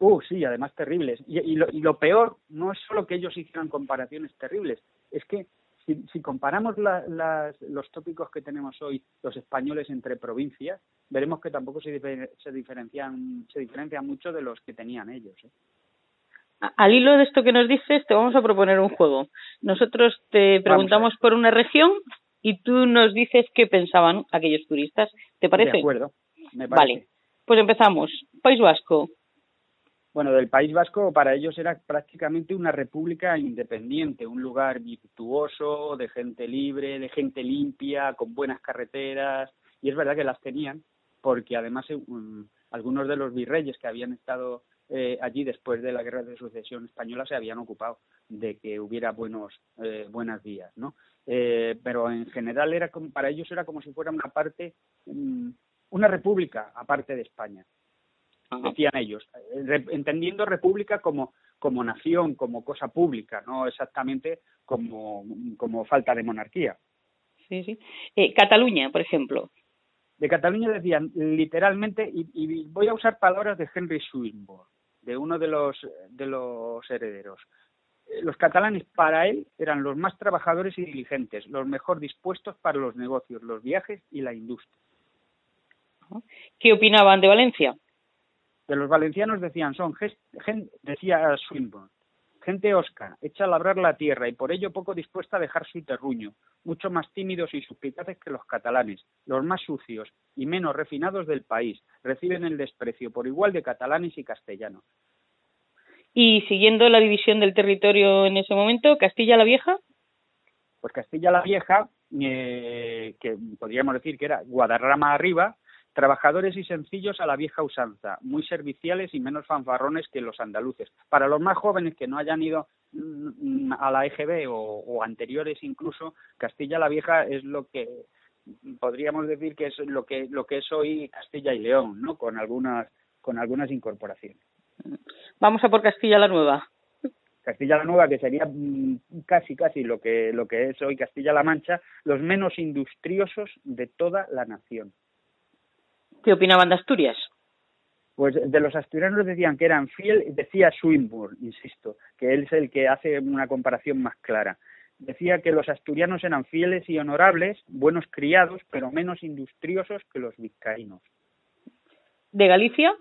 Uh, sí, además terribles. Y, y, lo, y lo peor no es solo que ellos hicieran comparaciones terribles, es que si, si comparamos la, las, los tópicos que tenemos hoy, los españoles entre provincias, veremos que tampoco se, difer- se diferencian se diferencian mucho de los que tenían ellos. ¿eh? Al hilo de esto que nos dices, te vamos a proponer un juego. Nosotros te preguntamos por una región y tú nos dices qué pensaban aquellos turistas. ¿Te parece? De acuerdo, me parece. Vale, pues empezamos. País Vasco. Bueno, del País Vasco para ellos era prácticamente una república independiente, un lugar virtuoso, de gente libre, de gente limpia, con buenas carreteras, y es verdad que las tenían, porque además eh, algunos de los virreyes que habían estado eh, allí después de la guerra de sucesión española se habían ocupado de que hubiera buenos eh, buenas vías, ¿no? Eh, pero en general era como, para ellos era como si fuera una parte, um, una república aparte de España decían ellos, eh, entendiendo república como, como nación, como cosa pública, no exactamente como, como falta de monarquía. Sí, sí. Eh, Cataluña, por ejemplo. De Cataluña decían literalmente, y, y voy a usar palabras de Henry Swinburne, de uno de los, de los herederos. Eh, Los catalanes para él eran los más trabajadores y diligentes, los mejor dispuestos para los negocios, los viajes y la industria. ¿Qué opinaban de Valencia? De los valencianos decían son ges- gen- decía Swinburne gente osca hecha a labrar la tierra y por ello poco dispuesta a dejar su terruño mucho más tímidos y suspicaces que los catalanes los más sucios y menos refinados del país reciben el desprecio por igual de catalanes y castellanos Y siguiendo la división del territorio en ese momento, Castilla la Vieja. pues Castilla la Vieja eh, que podríamos decir que era Guadarrama arriba trabajadores y sencillos a la vieja usanza, muy serviciales y menos fanfarrones que los andaluces. Para los más jóvenes que no hayan ido mm, a la EGB o, o anteriores incluso, Castilla la Vieja es lo que podríamos decir que es lo que lo que es hoy Castilla y León, ¿no? Con algunas con algunas incorporaciones. Vamos a por Castilla la Nueva. Castilla la Nueva, que sería mm, casi casi lo que lo que es hoy Castilla-La Mancha, los menos industriosos de toda la nación. ¿Qué opinaban de Asturias? Pues de los asturianos decían que eran fiel, decía Swinburne, insisto, que él es el que hace una comparación más clara. Decía que los asturianos eran fieles y honorables, buenos criados, pero menos industriosos que los vizcaínos. ¿De Galicia?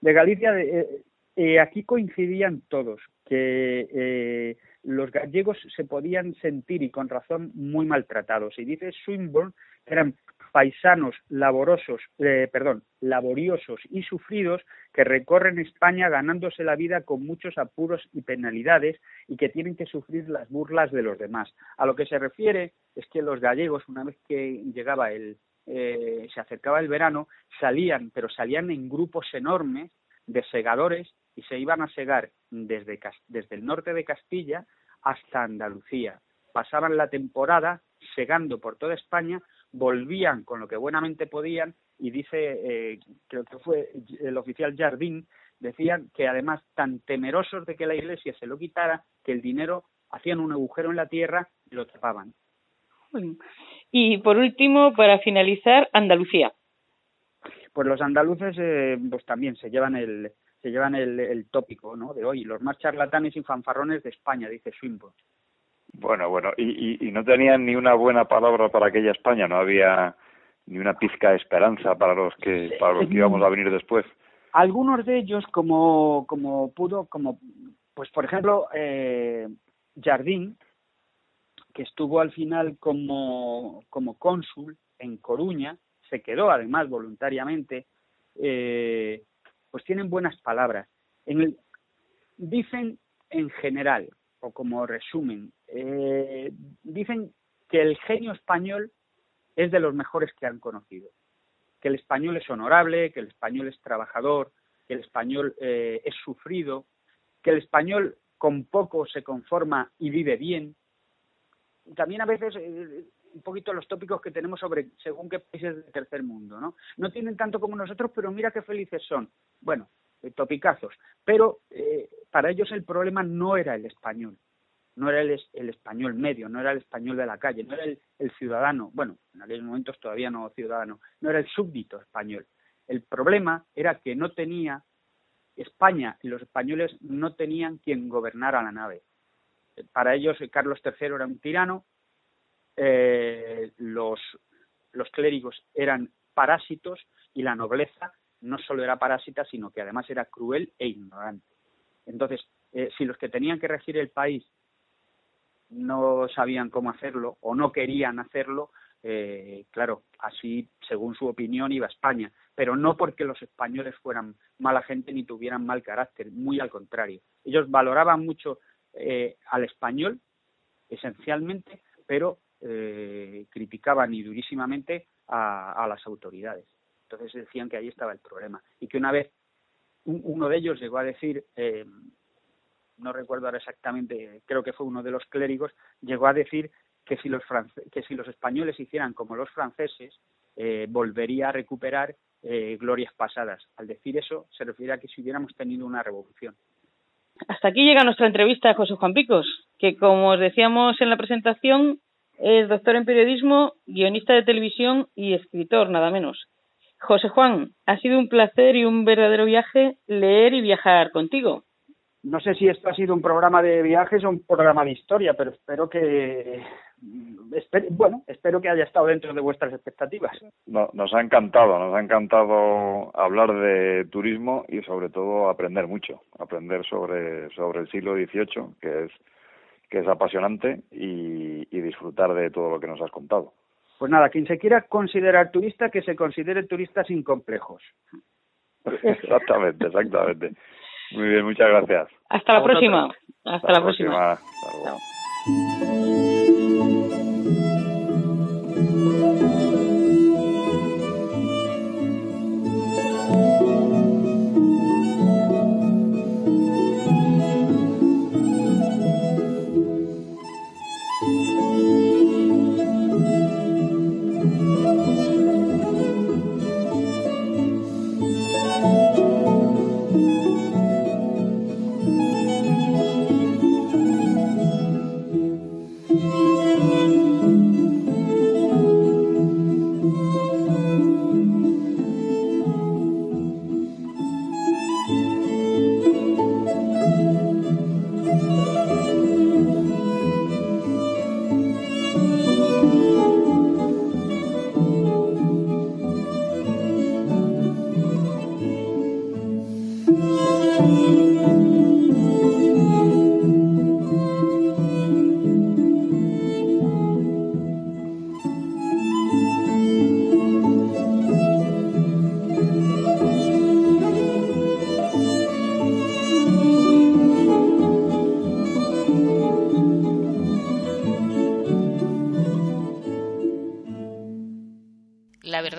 De Galicia, eh, eh, aquí coincidían todos, que eh, los gallegos se podían sentir, y con razón, muy maltratados. Y dice Swinburne que eran paisanos laborosos, eh, perdón, laboriosos y sufridos que recorren España ganándose la vida con muchos apuros y penalidades y que tienen que sufrir las burlas de los demás. A lo que se refiere es que los gallegos, una vez que llegaba el, eh, se acercaba el verano, salían, pero salían en grupos enormes de segadores y se iban a segar desde, desde el norte de Castilla hasta Andalucía. Pasaban la temporada segando por toda España volvían con lo que buenamente podían y dice, eh, creo que fue el oficial Jardín, decían que además tan temerosos de que la iglesia se lo quitara, que el dinero hacían un agujero en la tierra y lo tapaban. Y por último, para finalizar, Andalucía. Pues los andaluces eh, pues también se llevan el se llevan el, el tópico ¿no? de hoy, los más charlatanes y fanfarrones de España, dice Swinburne. Bueno, bueno, y, y, no tenían ni una buena palabra para aquella España, no había ni una pizca de esperanza para los que para los que íbamos a venir después. Algunos de ellos, como como pudo, como pues por ejemplo eh, Jardín, que estuvo al final como como cónsul en Coruña, se quedó además voluntariamente, eh, pues tienen buenas palabras. En el, dicen en general o como resumen, eh, dicen que el genio español es de los mejores que han conocido, que el español es honorable, que el español es trabajador, que el español eh, es sufrido, que el español con poco se conforma y vive bien. También a veces eh, un poquito los tópicos que tenemos sobre según qué países del tercer mundo, ¿no? No tienen tanto como nosotros, pero mira qué felices son. Bueno, topicazos. Pero para ellos el problema no era el español, no era el, el, español medio, no era el español de la calle, no era el, ciudadano, bueno, en aquellos momentos todavía no ciudadano, no era el súbdito español. El problema era que no tenía, España y los españoles no tenían quien gobernara la nave. Para ellos Carlos III era un tirano, eh, los clérigos eran parásitos y la nobleza no solo era parásita, sino que además era cruel e ignorante. Entonces, eh, si los que tenían que regir el país no sabían cómo hacerlo o no querían hacerlo, eh, claro, así, según su opinión, iba a España, pero no porque los españoles fueran mala gente ni tuvieran mal carácter, muy al contrario. Ellos valoraban mucho eh, al español, esencialmente, pero eh, criticaban y durísimamente a, a, las autoridades. Entonces decían que ahí estaba el problema y que una vez uno de ellos llegó a decir, eh, no recuerdo ahora exactamente, creo que fue uno de los clérigos, llegó a decir que si los, que si los españoles hicieran como los franceses, eh, volvería a recuperar eh, glorias pasadas. Al decir eso, se refiere a que si hubiéramos tenido una revolución. Hasta aquí llega nuestra entrevista a José Juan Picos, que como os decíamos en la presentación, es doctor en periodismo, guionista de televisión y escritor, nada menos. José Juan, ha sido un placer y un verdadero viaje leer y viajar contigo. No sé si esto ha sido un programa de viajes o un programa de historia, pero espero que bueno, espero que haya estado dentro de vuestras expectativas. No, nos ha encantado, nos ha encantado hablar de turismo y sobre todo aprender mucho, aprender sobre sobre el siglo XVIII, que es que es apasionante y, y disfrutar de todo lo que nos has contado. Pues nada, quien se quiera considerar turista, que se considere turista sin complejos. exactamente, exactamente. Muy bien, muchas gracias. Hasta la próxima. Hasta, Hasta, la, próxima. próxima.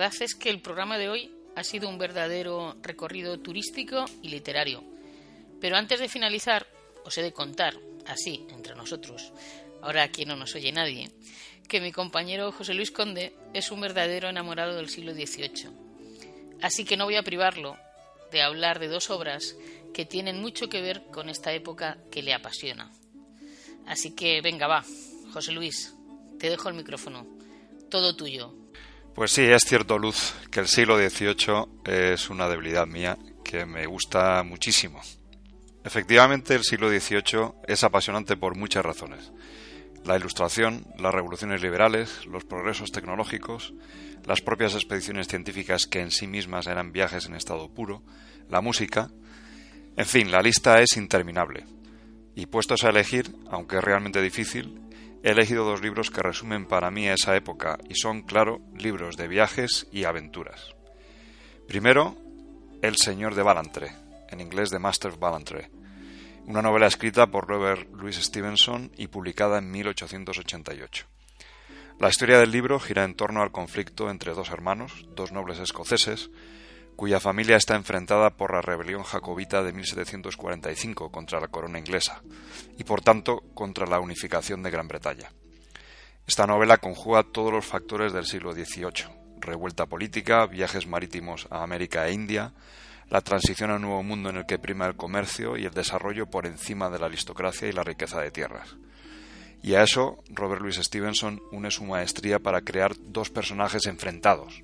Verdad es que el programa de hoy ha sido un verdadero recorrido turístico y literario. Pero antes de finalizar, os he de contar, así, entre nosotros, ahora aquí no nos oye nadie, que mi compañero José Luis Conde es un verdadero enamorado del siglo XVIII. Así que no voy a privarlo de hablar de dos obras que tienen mucho que ver con esta época que le apasiona. Así que venga, va, José Luis, te dejo el micrófono. Todo tuyo. Pues sí, es cierto, Luz, que el siglo XVIII es una debilidad mía que me gusta muchísimo. Efectivamente, el siglo XVIII es apasionante por muchas razones. La ilustración, las revoluciones liberales, los progresos tecnológicos, las propias expediciones científicas que en sí mismas eran viajes en estado puro, la música, en fin, la lista es interminable. Y puestos a elegir, aunque es realmente difícil, he elegido dos libros que resumen para mí esa época y son, claro, libros de viajes y aventuras. Primero, El Señor de Ballantrae, en inglés The Master of Ballantrae, una novela escrita por Robert Louis Stevenson y publicada en 1888. La historia del libro gira en torno al conflicto entre dos hermanos, dos nobles escoceses, cuya familia está enfrentada por la rebelión jacobita de 1745 contra la corona inglesa y por tanto contra la unificación de Gran Bretaña. Esta novela conjuga todos los factores del siglo XVIII, revuelta política, viajes marítimos a América e India, la transición a un nuevo mundo en el que prima el comercio y el desarrollo por encima de la aristocracia y la riqueza de tierras. Y a eso Robert Louis Stevenson une su maestría para crear dos personajes enfrentados,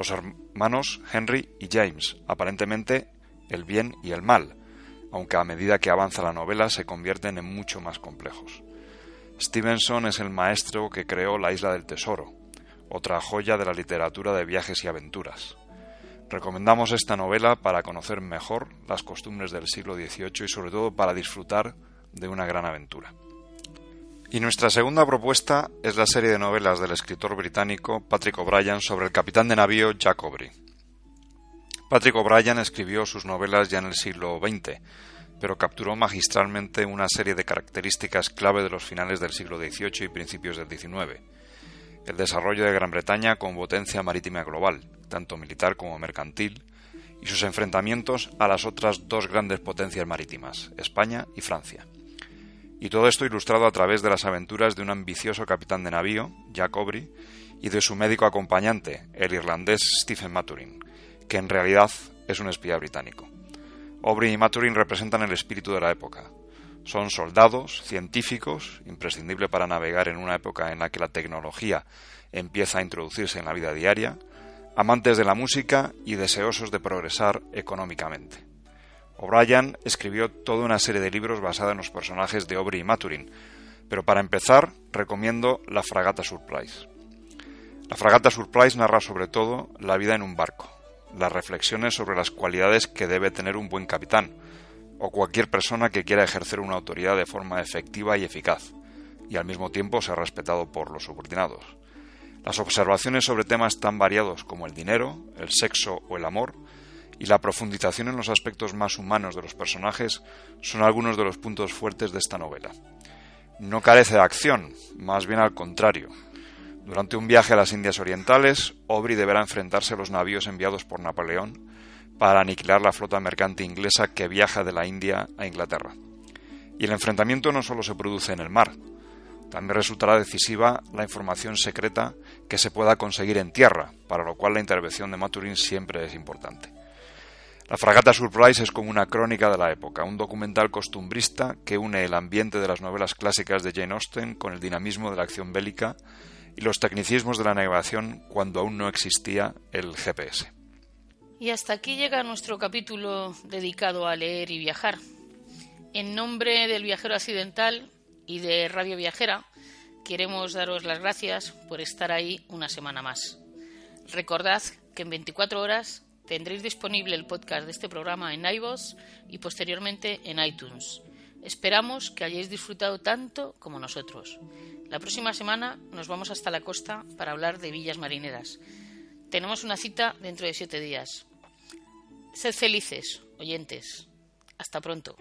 los hermanos Henry y James, aparentemente el bien y el mal, aunque a medida que avanza la novela se convierten en mucho más complejos. Stevenson es el maestro que creó La Isla del Tesoro, otra joya de la literatura de viajes y aventuras. Recomendamos esta novela para conocer mejor las costumbres del siglo XVIII y sobre todo para disfrutar de una gran aventura. Y nuestra segunda propuesta es la serie de novelas del escritor británico Patrick O'Brien sobre el capitán de navío Jack Aubrey. Patrick O'Brien escribió sus novelas ya en el siglo XX, pero capturó magistralmente una serie de características clave de los finales del siglo XVIII y principios del XIX. El desarrollo de Gran Bretaña con potencia marítima global, tanto militar como mercantil, y sus enfrentamientos a las otras dos grandes potencias marítimas, España y Francia. Y todo esto ilustrado a través de las aventuras de un ambicioso capitán de navío, Jack Aubrey, y de su médico acompañante, el irlandés Stephen Maturin, que en realidad es un espía británico. Aubrey y Maturin representan el espíritu de la época. Son soldados, científicos, imprescindible para navegar en una época en la que la tecnología empieza a introducirse en la vida diaria, amantes de la música y deseosos de progresar económicamente. O'Brien escribió toda una serie de libros basada en los personajes de Aubrey y Maturin, pero para empezar recomiendo La Fragata Surprise. La Fragata Surprise narra sobre todo la vida en un barco, las reflexiones sobre las cualidades que debe tener un buen capitán, o cualquier persona que quiera ejercer una autoridad de forma efectiva y eficaz, y al mismo tiempo ser respetado por los subordinados. Las observaciones sobre temas tan variados como el dinero, el sexo o el amor y la profundización en los aspectos más humanos de los personajes son algunos de los puntos fuertes de esta novela. No carece de acción, más bien al contrario. Durante un viaje a las Indias Orientales, Aubrey deberá enfrentarse a los navíos enviados por Napoleón para aniquilar la flota mercante inglesa que viaja de la India a Inglaterra. Y el enfrentamiento no solo se produce en el mar, también resultará decisiva la información secreta que se pueda conseguir en tierra, para lo cual la intervención de Maturin siempre es importante. La fragata Surprise es como una crónica de la época, un documental costumbrista que une el ambiente de las novelas clásicas de Jane Austen con el dinamismo de la acción bélica y los tecnicismos de la navegación cuando aún no existía el GPS. Y hasta aquí llega nuestro capítulo dedicado a leer y viajar. En nombre del viajero accidental y de Radio Viajera, queremos daros las gracias por estar ahí una semana más. Recordad que en 24 horas Tendréis disponible el podcast de este programa en iVoox y posteriormente en iTunes. Esperamos que hayáis disfrutado tanto como nosotros. La próxima semana nos vamos hasta la costa para hablar de villas marineras. Tenemos una cita dentro de siete días. Sed felices, oyentes. Hasta pronto.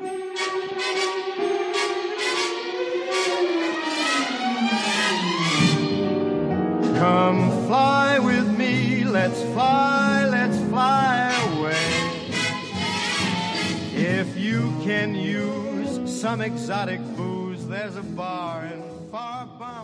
Fly away. If you can use some exotic booze, there's a bar in far Bombay.